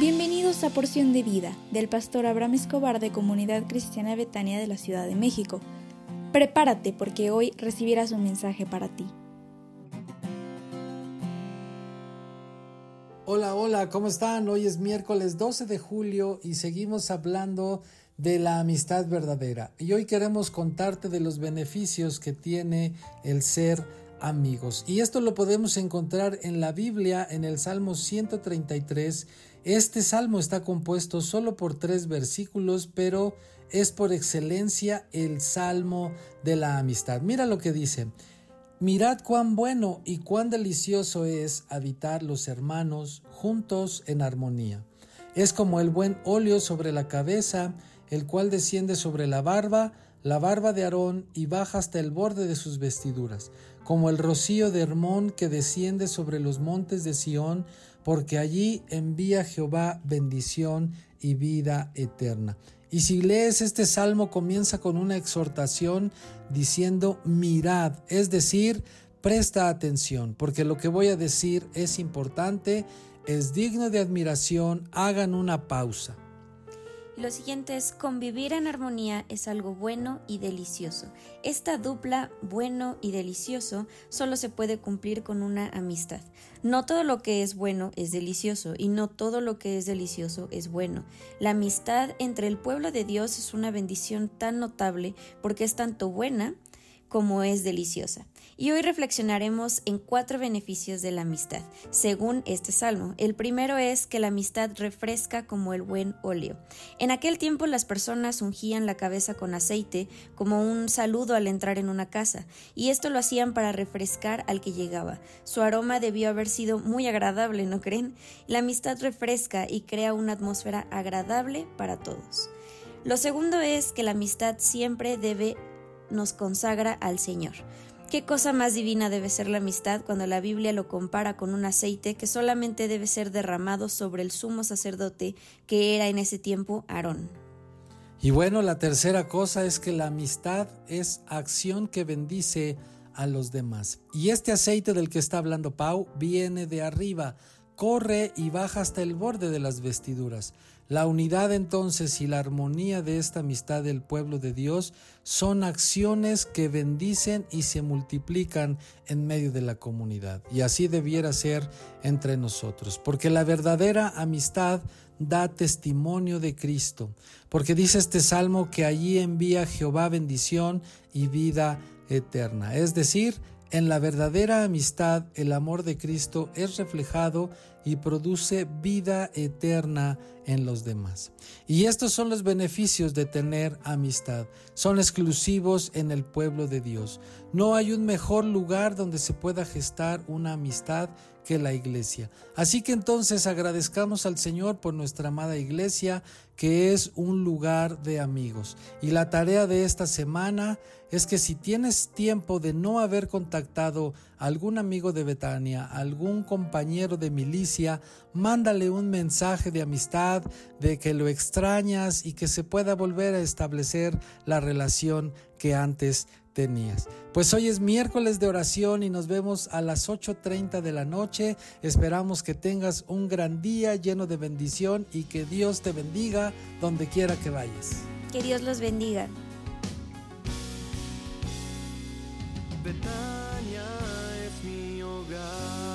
Bienvenidos a Porción de Vida del pastor Abraham Escobar de Comunidad Cristiana Betania de la Ciudad de México. Prepárate porque hoy recibirás un mensaje para ti. Hola, hola, ¿cómo están? Hoy es miércoles 12 de julio y seguimos hablando de la amistad verdadera. Y hoy queremos contarte de los beneficios que tiene el ser amigos. Y esto lo podemos encontrar en la Biblia en el Salmo 133 este salmo está compuesto solo por tres versículos, pero es por excelencia el salmo de la amistad. Mira lo que dice. Mirad cuán bueno y cuán delicioso es habitar los hermanos juntos en armonía. Es como el buen óleo sobre la cabeza, el cual desciende sobre la barba, la barba de Aarón y baja hasta el borde de sus vestiduras, como el rocío de Hermón que desciende sobre los montes de Sión, porque allí envía Jehová bendición y vida eterna. Y si lees este salmo comienza con una exhortación diciendo mirad, es decir, presta atención, porque lo que voy a decir es importante, es digno de admiración, hagan una pausa. Lo siguiente es convivir en armonía es algo bueno y delicioso. Esta dupla bueno y delicioso solo se puede cumplir con una amistad. No todo lo que es bueno es delicioso y no todo lo que es delicioso es bueno. La amistad entre el pueblo de Dios es una bendición tan notable porque es tanto buena como es deliciosa. Y hoy reflexionaremos en cuatro beneficios de la amistad, según este salmo. El primero es que la amistad refresca como el buen óleo. En aquel tiempo las personas ungían la cabeza con aceite como un saludo al entrar en una casa, y esto lo hacían para refrescar al que llegaba. Su aroma debió haber sido muy agradable, ¿no creen? La amistad refresca y crea una atmósfera agradable para todos. Lo segundo es que la amistad siempre debe nos consagra al Señor. ¿Qué cosa más divina debe ser la amistad cuando la Biblia lo compara con un aceite que solamente debe ser derramado sobre el sumo sacerdote que era en ese tiempo Aarón? Y bueno, la tercera cosa es que la amistad es acción que bendice a los demás. Y este aceite del que está hablando Pau viene de arriba, corre y baja hasta el borde de las vestiduras. La unidad entonces y la armonía de esta amistad del pueblo de Dios son acciones que bendicen y se multiplican en medio de la comunidad. Y así debiera ser entre nosotros, porque la verdadera amistad da testimonio de Cristo, porque dice este salmo que allí envía Jehová bendición y vida eterna. Es decir, en la verdadera amistad el amor de Cristo es reflejado y produce vida eterna en los demás. Y estos son los beneficios de tener amistad. Son exclusivos en el pueblo de Dios. No hay un mejor lugar donde se pueda gestar una amistad que la iglesia. Así que entonces agradezcamos al Señor por nuestra amada iglesia, que es un lugar de amigos. Y la tarea de esta semana es que si tienes tiempo de no haber contactado a algún amigo de Betania, algún compañero de milicia, mándale un mensaje de amistad, de que lo extrañas y que se pueda volver a establecer la relación que antes tenías. Pues hoy es miércoles de oración y nos vemos a las 8.30 de la noche. Esperamos que tengas un gran día lleno de bendición y que Dios te bendiga donde quiera que vayas. Que Dios los bendiga. Betania es mi hogar.